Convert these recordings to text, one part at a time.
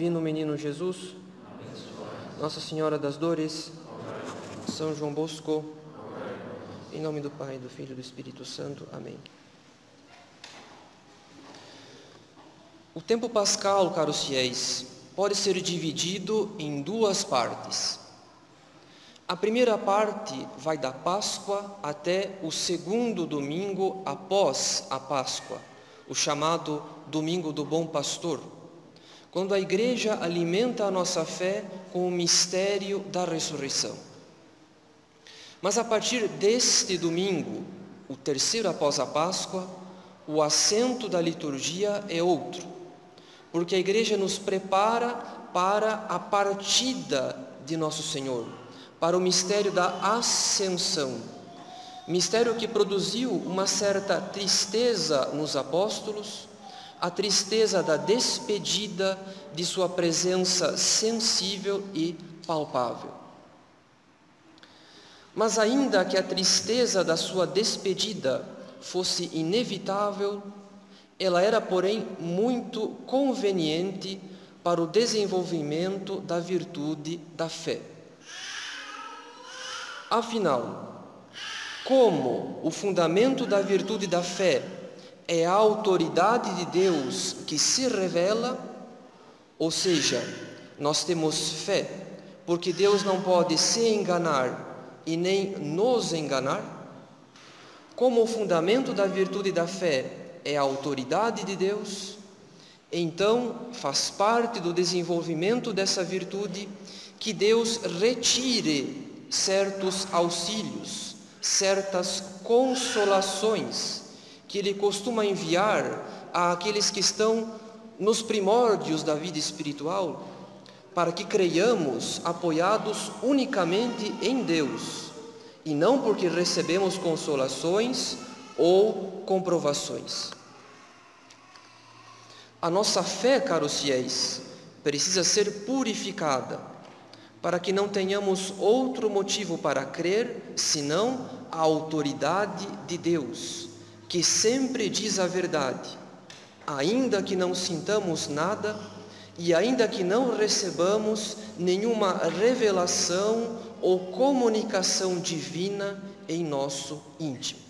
Divino Menino Jesus, Nossa Senhora das Dores, São João Bosco, em nome do Pai, do Filho e do Espírito Santo. Amém. O tempo pascal, caros fiéis, pode ser dividido em duas partes. A primeira parte vai da Páscoa até o segundo domingo após a Páscoa, o chamado Domingo do Bom Pastor quando a igreja alimenta a nossa fé com o mistério da ressurreição. Mas a partir deste domingo, o terceiro após a Páscoa, o assento da liturgia é outro, porque a igreja nos prepara para a partida de nosso Senhor, para o mistério da ascensão, mistério que produziu uma certa tristeza nos apóstolos, a tristeza da despedida de sua presença sensível e palpável. Mas, ainda que a tristeza da sua despedida fosse inevitável, ela era, porém, muito conveniente para o desenvolvimento da virtude da fé. Afinal, como o fundamento da virtude da fé é a autoridade de Deus que se revela, ou seja, nós temos fé, porque Deus não pode se enganar e nem nos enganar. Como o fundamento da virtude da fé é a autoridade de Deus, então faz parte do desenvolvimento dessa virtude que Deus retire certos auxílios, certas consolações que ele costuma enviar àqueles que estão nos primórdios da vida espiritual, para que creiamos apoiados unicamente em Deus, e não porque recebemos consolações ou comprovações. A nossa fé, caros fiéis, precisa ser purificada, para que não tenhamos outro motivo para crer senão a autoridade de Deus que sempre diz a verdade, ainda que não sintamos nada e ainda que não recebamos nenhuma revelação ou comunicação divina em nosso íntimo.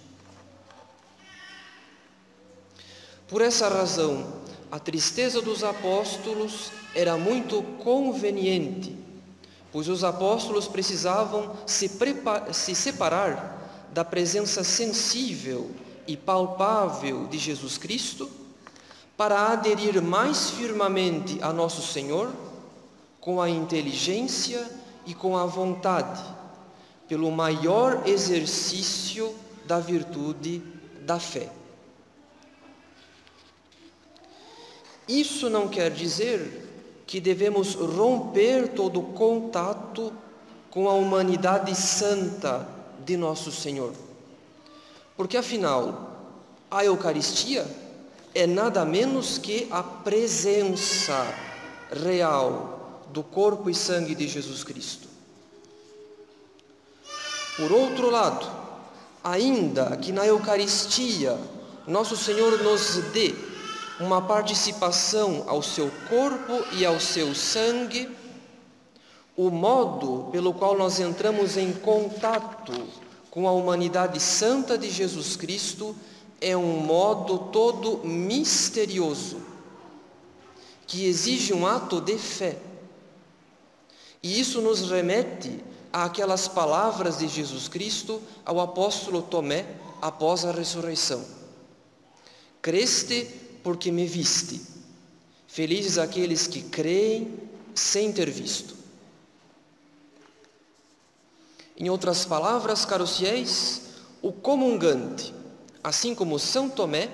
Por essa razão, a tristeza dos apóstolos era muito conveniente, pois os apóstolos precisavam se, se separar da presença sensível e palpável de Jesus Cristo, para aderir mais firmemente a nosso Senhor com a inteligência e com a vontade, pelo maior exercício da virtude da fé. Isso não quer dizer que devemos romper todo contato com a humanidade santa de nosso Senhor porque afinal, a Eucaristia é nada menos que a presença real do corpo e sangue de Jesus Cristo. Por outro lado, ainda que na Eucaristia nosso Senhor nos dê uma participação ao seu corpo e ao seu sangue, o modo pelo qual nós entramos em contato com a humanidade santa de Jesus Cristo é um modo todo misterioso, que exige um ato de fé. E isso nos remete àquelas palavras de Jesus Cristo ao apóstolo Tomé após a ressurreição: Creste porque me viste. Felizes aqueles que creem sem ter visto. Em outras palavras, caros fiéis, o comungante, assim como São Tomé,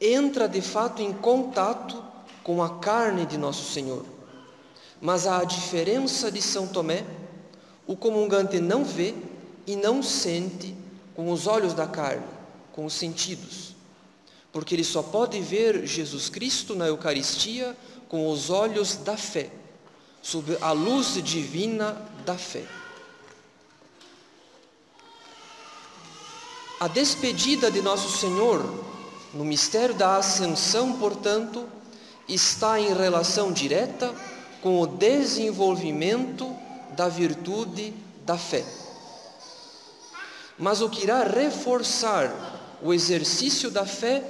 entra de fato em contato com a carne de nosso Senhor. Mas a diferença de São Tomé, o comungante não vê e não sente com os olhos da carne, com os sentidos. Porque ele só pode ver Jesus Cristo na Eucaristia com os olhos da fé, sob a luz divina da fé. A despedida de Nosso Senhor no mistério da Ascensão, portanto, está em relação direta com o desenvolvimento da virtude da fé. Mas o que irá reforçar o exercício da fé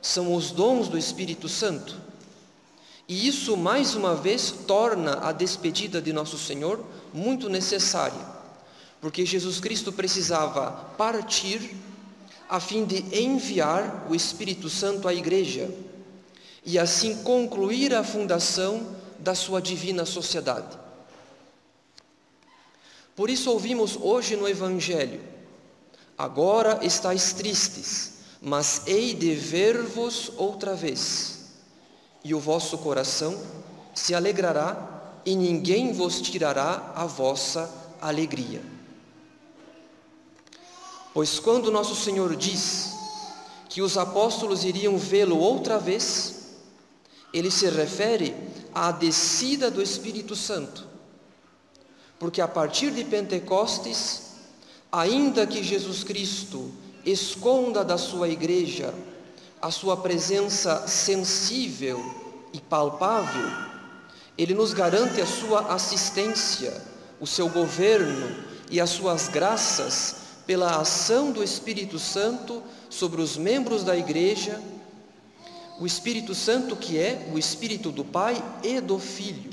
são os dons do Espírito Santo. E isso, mais uma vez, torna a despedida de Nosso Senhor muito necessária, porque Jesus Cristo precisava partir a fim de enviar o Espírito Santo à Igreja e assim concluir a fundação da sua divina sociedade. Por isso ouvimos hoje no Evangelho: Agora estáis tristes, mas hei de ver-vos outra vez, e o vosso coração se alegrará, e ninguém vos tirará a vossa alegria. Pois quando nosso Senhor diz que os apóstolos iriam vê-lo outra vez, ele se refere à descida do Espírito Santo. Porque a partir de Pentecostes, ainda que Jesus Cristo esconda da sua igreja a sua presença sensível e palpável, ele nos garante a sua assistência, o seu governo e as suas graças pela ação do Espírito Santo sobre os membros da igreja o Espírito Santo que é o Espírito do Pai e do Filho.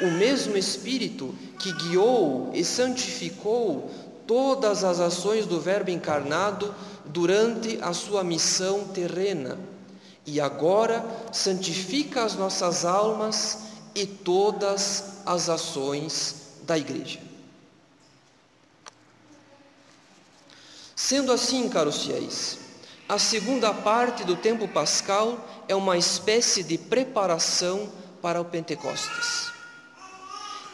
O mesmo Espírito que guiou e santificou todas as ações do Verbo encarnado durante a sua missão terrena e agora santifica as nossas almas e todas as ações da Igreja. Sendo assim, caros fiéis, a segunda parte do tempo pascal é uma espécie de preparação para o Pentecostes,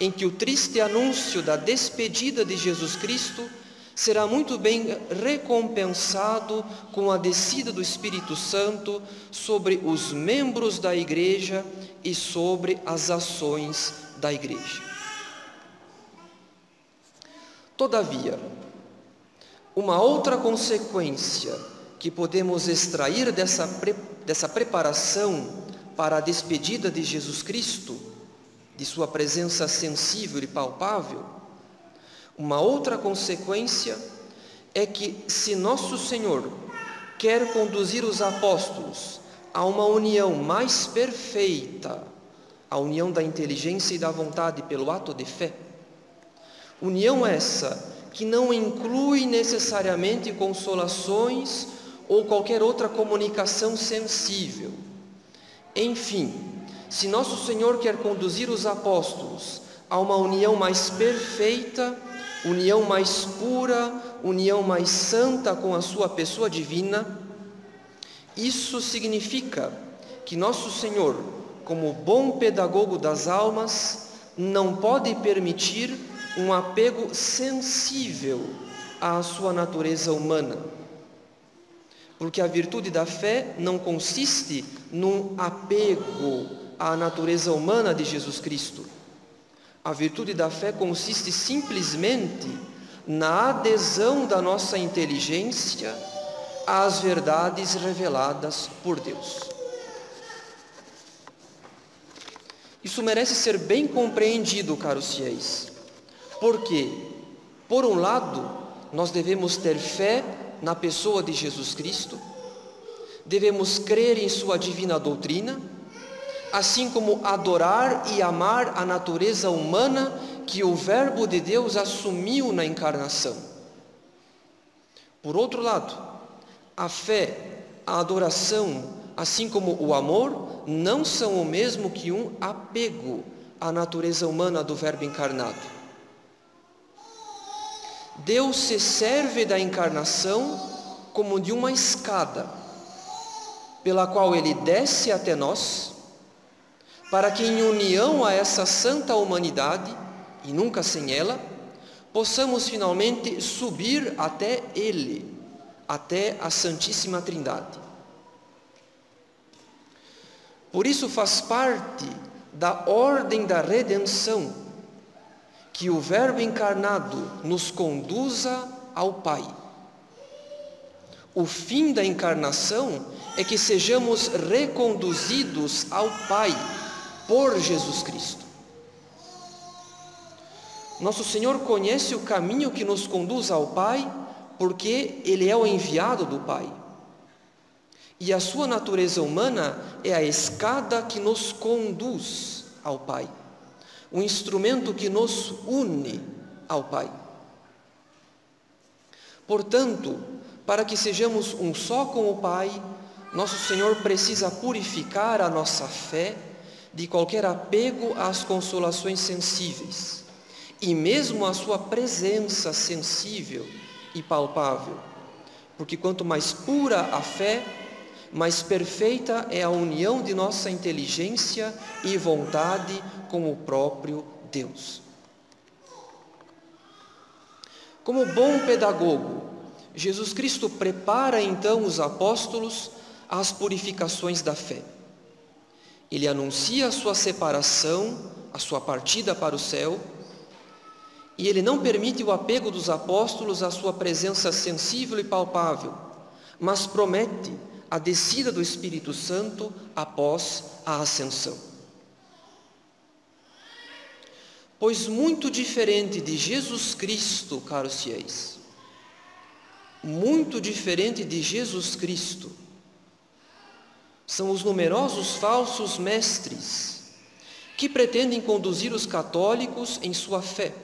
em que o triste anúncio da despedida de Jesus Cristo será muito bem recompensado com a descida do Espírito Santo sobre os membros da igreja e sobre as ações da igreja. Todavia, uma outra consequência que podemos extrair dessa, pre, dessa preparação para a despedida de Jesus Cristo, de Sua presença sensível e palpável, uma outra consequência é que, se Nosso Senhor quer conduzir os apóstolos a uma união mais perfeita, a união da inteligência e da vontade pelo ato de fé, união essa que não inclui necessariamente consolações ou qualquer outra comunicação sensível. Enfim, se nosso Senhor quer conduzir os apóstolos a uma união mais perfeita, união mais pura, união mais santa com a sua pessoa divina, isso significa que nosso Senhor, como bom pedagogo das almas, não pode permitir um apego sensível à sua natureza humana. Porque a virtude da fé não consiste num apego à natureza humana de Jesus Cristo. A virtude da fé consiste simplesmente na adesão da nossa inteligência às verdades reveladas por Deus. Isso merece ser bem compreendido, caros fiéis, porque, por um lado, nós devemos ter fé na pessoa de Jesus Cristo, devemos crer em Sua divina doutrina, assim como adorar e amar a natureza humana que o Verbo de Deus assumiu na encarnação. Por outro lado, a fé, a adoração, assim como o amor, não são o mesmo que um apego à natureza humana do Verbo encarnado. Deus se serve da encarnação como de uma escada, pela qual ele desce até nós, para que em união a essa santa humanidade, e nunca sem ela, possamos finalmente subir até Ele, até a Santíssima Trindade. Por isso faz parte da ordem da redenção que o Verbo encarnado nos conduza ao Pai. O fim da encarnação é que sejamos reconduzidos ao Pai por Jesus Cristo. Nosso Senhor conhece o caminho que nos conduz ao Pai, porque Ele é o enviado do Pai. E a sua natureza humana é a escada que nos conduz ao Pai, o instrumento que nos une ao Pai. Portanto, para que sejamos um só com o Pai, nosso Senhor precisa purificar a nossa fé de qualquer apego às consolações sensíveis e mesmo a sua presença sensível e palpável. Porque quanto mais pura a fé, mais perfeita é a união de nossa inteligência e vontade com o próprio Deus. Como bom pedagogo, Jesus Cristo prepara então os apóstolos às purificações da fé. Ele anuncia a sua separação, a sua partida para o céu, e ele não permite o apego dos apóstolos à sua presença sensível e palpável, mas promete a descida do Espírito Santo após a ascensão. Pois muito diferente de Jesus Cristo, caros fiéis, muito diferente de Jesus Cristo, são os numerosos falsos mestres que pretendem conduzir os católicos em sua fé.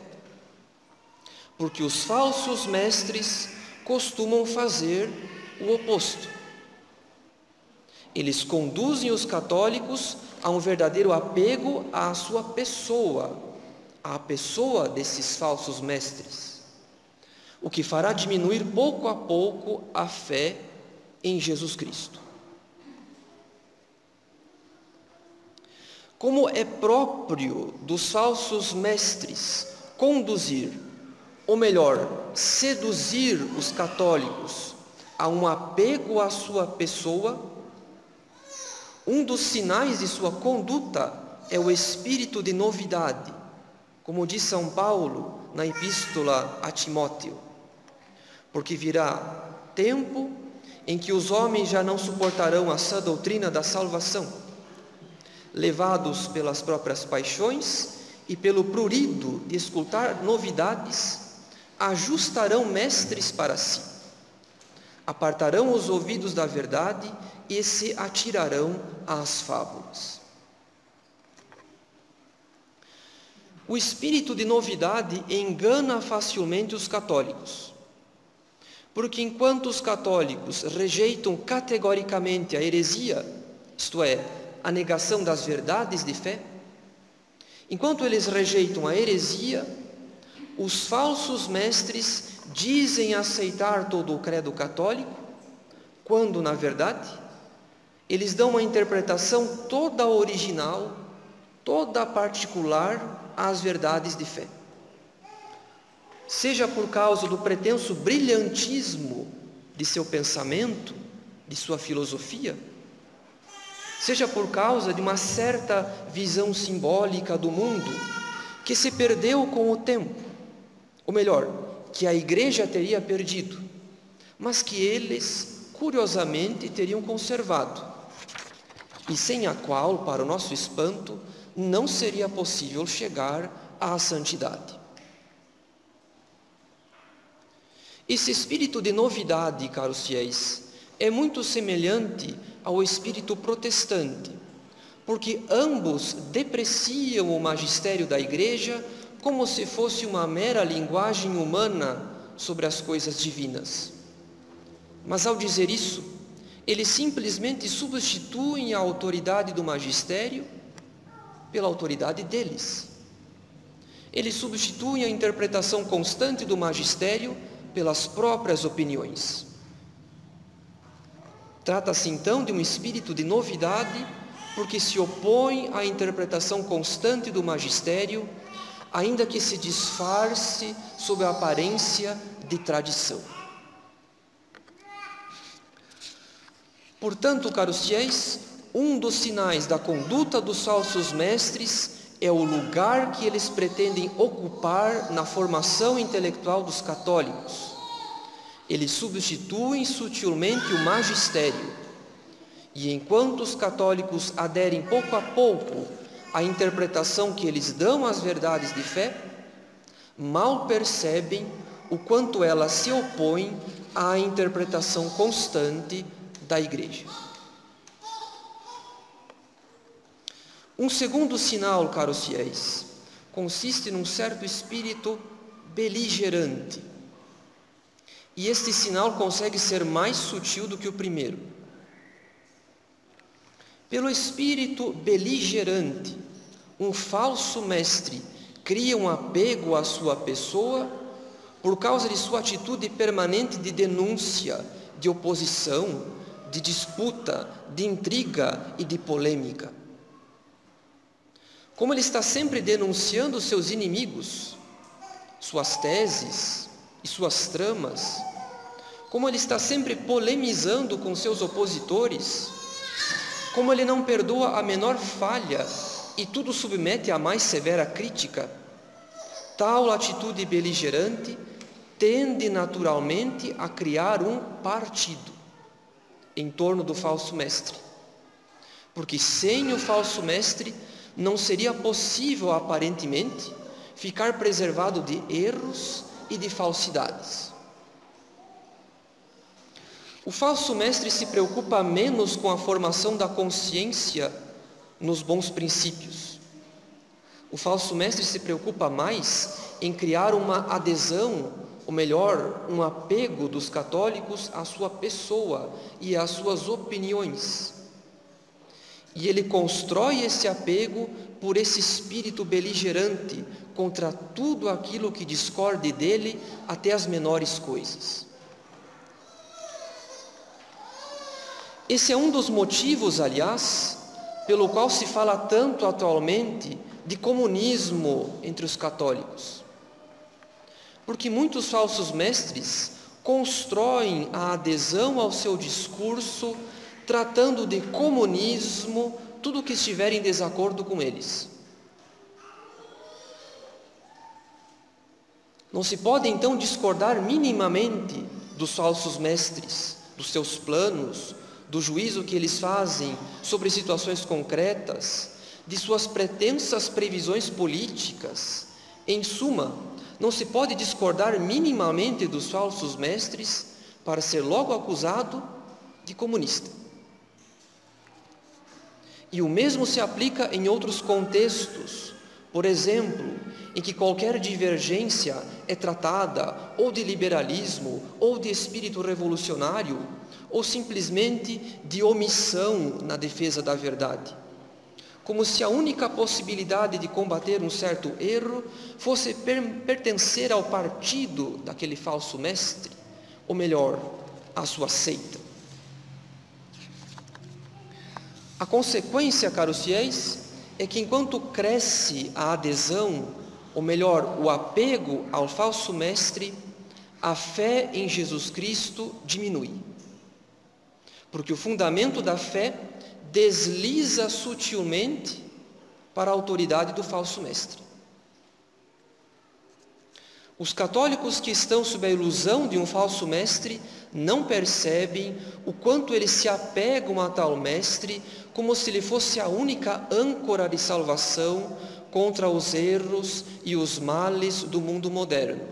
Porque os falsos mestres costumam fazer o oposto. Eles conduzem os católicos a um verdadeiro apego à sua pessoa, à pessoa desses falsos mestres, o que fará diminuir pouco a pouco a fé em Jesus Cristo. Como é próprio dos falsos mestres conduzir, ou melhor, seduzir os católicos a um apego à sua pessoa, um dos sinais de sua conduta é o espírito de novidade, como diz São Paulo na epístola a Timóteo. Porque virá tempo em que os homens já não suportarão a sã doutrina da salvação levados pelas próprias paixões e pelo prurido de escutar novidades, ajustarão mestres para si, apartarão os ouvidos da verdade e se atirarão às fábulas. O espírito de novidade engana facilmente os católicos, porque enquanto os católicos rejeitam categoricamente a heresia, isto é, a negação das verdades de fé, enquanto eles rejeitam a heresia, os falsos mestres dizem aceitar todo o credo católico, quando, na verdade, eles dão uma interpretação toda original, toda particular às verdades de fé. Seja por causa do pretenso brilhantismo de seu pensamento, de sua filosofia, seja por causa de uma certa visão simbólica do mundo que se perdeu com o tempo, ou melhor, que a igreja teria perdido, mas que eles, curiosamente, teriam conservado, e sem a qual, para o nosso espanto, não seria possível chegar à santidade. Esse espírito de novidade, caros fiéis, é muito semelhante ao espírito protestante, porque ambos depreciam o magistério da igreja como se fosse uma mera linguagem humana sobre as coisas divinas. Mas ao dizer isso, eles simplesmente substituem a autoridade do magistério pela autoridade deles. Eles substituem a interpretação constante do magistério pelas próprias opiniões. Trata-se então de um espírito de novidade, porque se opõe à interpretação constante do magistério, ainda que se disfarce sob a aparência de tradição. Portanto, caros fiéis, um dos sinais da conduta dos falsos mestres é o lugar que eles pretendem ocupar na formação intelectual dos católicos. Eles substituem sutilmente o magistério. E enquanto os católicos aderem pouco a pouco à interpretação que eles dão às verdades de fé, mal percebem o quanto ela se opõe à interpretação constante da Igreja. Um segundo sinal, caros fiéis, consiste num certo espírito beligerante. E este sinal consegue ser mais sutil do que o primeiro. Pelo espírito beligerante, um falso mestre cria um apego à sua pessoa por causa de sua atitude permanente de denúncia, de oposição, de disputa, de intriga e de polêmica. Como ele está sempre denunciando seus inimigos, suas teses e suas tramas, como ele está sempre polemizando com seus opositores, como ele não perdoa a menor falha e tudo submete à mais severa crítica, tal atitude beligerante tende naturalmente a criar um partido em torno do falso mestre. Porque sem o falso mestre não seria possível, aparentemente, ficar preservado de erros e de falsidades. O falso mestre se preocupa menos com a formação da consciência nos bons princípios. O falso mestre se preocupa mais em criar uma adesão, ou melhor, um apego dos católicos à sua pessoa e às suas opiniões. E ele constrói esse apego por esse espírito beligerante contra tudo aquilo que discorde dele, até as menores coisas. Esse é um dos motivos, aliás, pelo qual se fala tanto atualmente de comunismo entre os católicos. Porque muitos falsos mestres constroem a adesão ao seu discurso tratando de comunismo tudo que estiver em desacordo com eles. Não se pode então discordar minimamente dos falsos mestres, dos seus planos, do juízo que eles fazem sobre situações concretas, de suas pretensas previsões políticas. Em suma, não se pode discordar minimamente dos falsos mestres para ser logo acusado de comunista. E o mesmo se aplica em outros contextos, por exemplo, em que qualquer divergência é tratada ou de liberalismo, ou de espírito revolucionário, ou simplesmente de omissão na defesa da verdade. Como se a única possibilidade de combater um certo erro fosse pertencer ao partido daquele falso mestre, ou melhor, à sua seita. A consequência, caros fiéis, é que enquanto cresce a adesão, ou melhor, o apego ao falso mestre, a fé em Jesus Cristo diminui. Porque o fundamento da fé desliza sutilmente para a autoridade do falso mestre. Os católicos que estão sob a ilusão de um falso mestre não percebem o quanto eles se apegam a tal mestre como se ele fosse a única âncora de salvação contra os erros e os males do mundo moderno.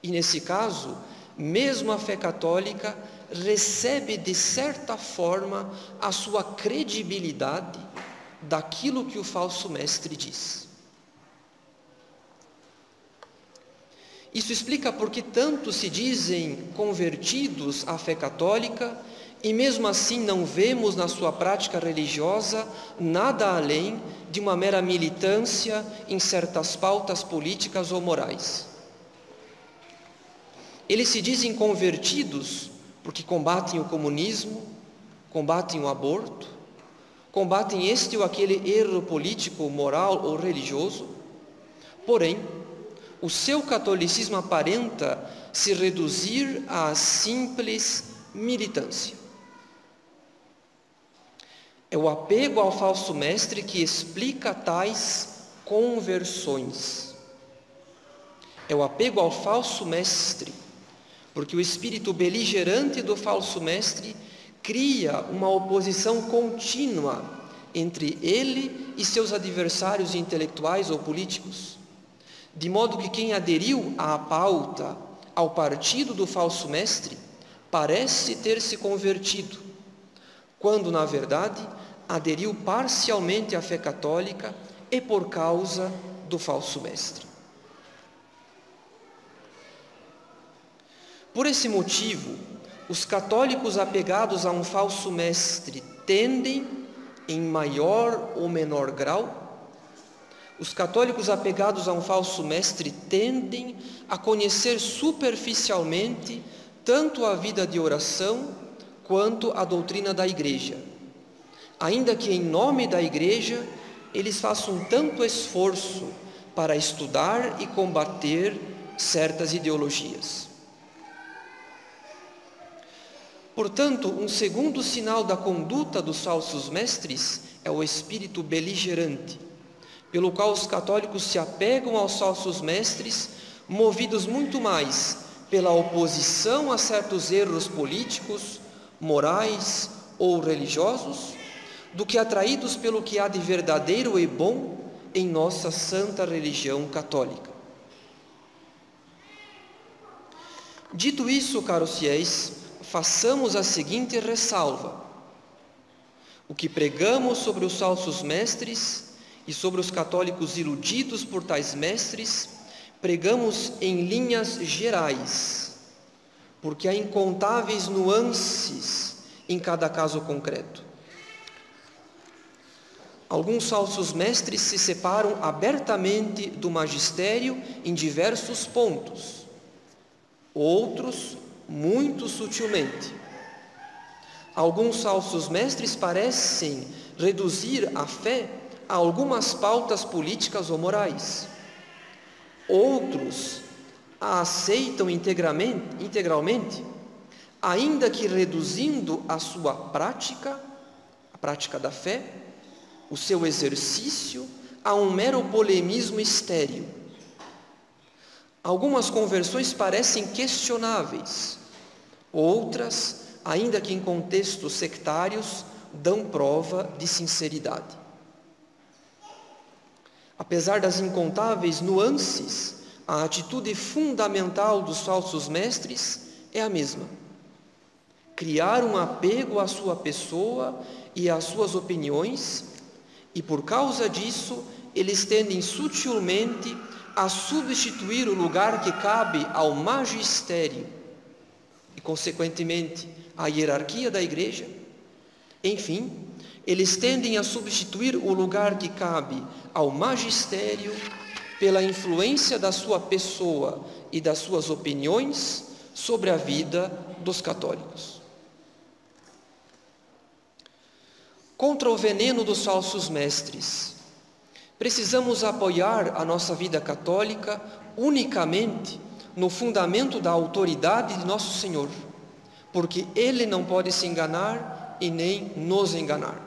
E nesse caso, mesmo a fé católica recebe de certa forma a sua credibilidade daquilo que o falso mestre diz. Isso explica porque tanto se dizem convertidos à fé católica e mesmo assim não vemos na sua prática religiosa nada além de uma mera militância em certas pautas políticas ou morais. Eles se dizem convertidos porque combatem o comunismo, combatem o aborto, combatem este ou aquele erro político, moral ou religioso, porém, o seu catolicismo aparenta se reduzir à simples militância. É o apego ao falso mestre que explica tais conversões. É o apego ao falso mestre, porque o espírito beligerante do falso mestre cria uma oposição contínua entre ele e seus adversários intelectuais ou políticos, de modo que quem aderiu à pauta, ao partido do falso mestre, parece ter se convertido, quando na verdade aderiu parcialmente à fé católica e por causa do falso mestre. Por esse motivo, os católicos apegados a um falso mestre tendem, em maior ou menor grau, os católicos apegados a um falso mestre tendem a conhecer superficialmente tanto a vida de oração quanto a doutrina da igreja, ainda que em nome da igreja eles façam tanto esforço para estudar e combater certas ideologias. Portanto, um segundo sinal da conduta dos falsos mestres é o espírito beligerante, pelo qual os católicos se apegam aos falsos mestres, movidos muito mais pela oposição a certos erros políticos, morais ou religiosos, do que atraídos pelo que há de verdadeiro e bom em nossa santa religião católica. Dito isso, caros fiéis, façamos a seguinte ressalva: o que pregamos sobre os falsos mestres e sobre os católicos iludidos por tais mestres, pregamos em linhas gerais, porque há incontáveis nuances em cada caso concreto. Alguns falsos mestres se separam abertamente do magistério em diversos pontos, outros muito sutilmente. Alguns falsos mestres parecem reduzir a fé a algumas pautas políticas ou morais. Outros a aceitam integralmente, ainda que reduzindo a sua prática, a prática da fé, o seu exercício a um mero polemismo estéril. Algumas conversões parecem questionáveis, outras, ainda que em contextos sectários, dão prova de sinceridade. Apesar das incontáveis nuances, a atitude fundamental dos falsos mestres é a mesma: criar um apego à sua pessoa e às suas opiniões, e por causa disso, eles tendem sutilmente a substituir o lugar que cabe ao magistério e, consequentemente, à hierarquia da igreja. Enfim, eles tendem a substituir o lugar que cabe ao magistério pela influência da sua pessoa e das suas opiniões sobre a vida dos católicos. Contra o veneno dos falsos mestres, precisamos apoiar a nossa vida católica unicamente no fundamento da autoridade de nosso Senhor, porque Ele não pode se enganar e nem nos enganar.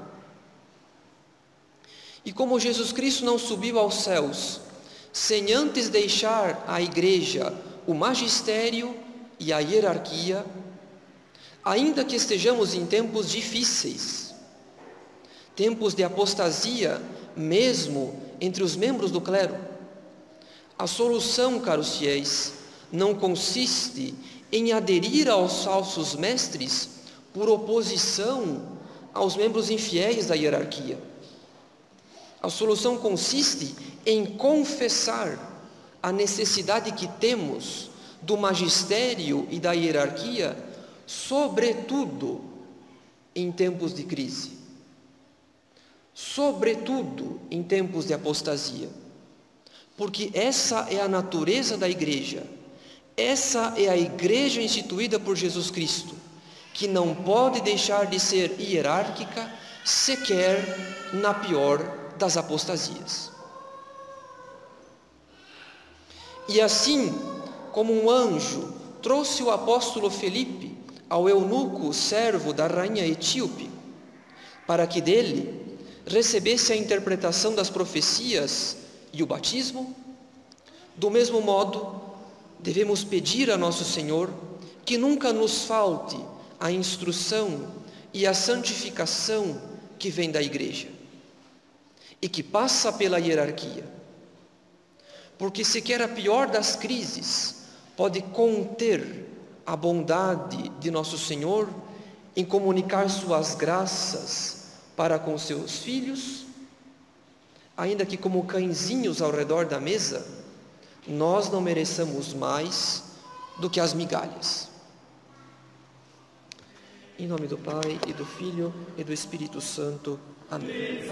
E como Jesus Cristo não subiu aos céus, sem antes deixar à igreja o magistério e a hierarquia, ainda que estejamos em tempos difíceis, tempos de apostasia, mesmo entre os membros do clero, a solução, caros fiéis, não consiste em aderir aos falsos mestres por oposição aos membros infiéis da hierarquia. A solução consiste em confessar a necessidade que temos do magistério e da hierarquia, sobretudo em tempos de crise, sobretudo em tempos de apostasia, porque essa é a natureza da igreja, essa é a igreja instituída por Jesus Cristo, que não pode deixar de ser hierárquica sequer na pior das apostasias. E assim como um anjo trouxe o apóstolo Felipe ao eunuco servo da rainha etíope, para que dele recebesse a interpretação das profecias e o batismo? Do mesmo modo, devemos pedir a Nosso Senhor que nunca nos falte a instrução e a santificação que vem da Igreja e que passa pela hierarquia. Porque sequer a pior das crises pode conter a bondade de Nosso Senhor em comunicar Suas graças para com seus filhos, ainda que como cãezinhos ao redor da mesa, nós não mereçamos mais do que as migalhas. Em nome do Pai, e do Filho, e do Espírito Santo. Amém.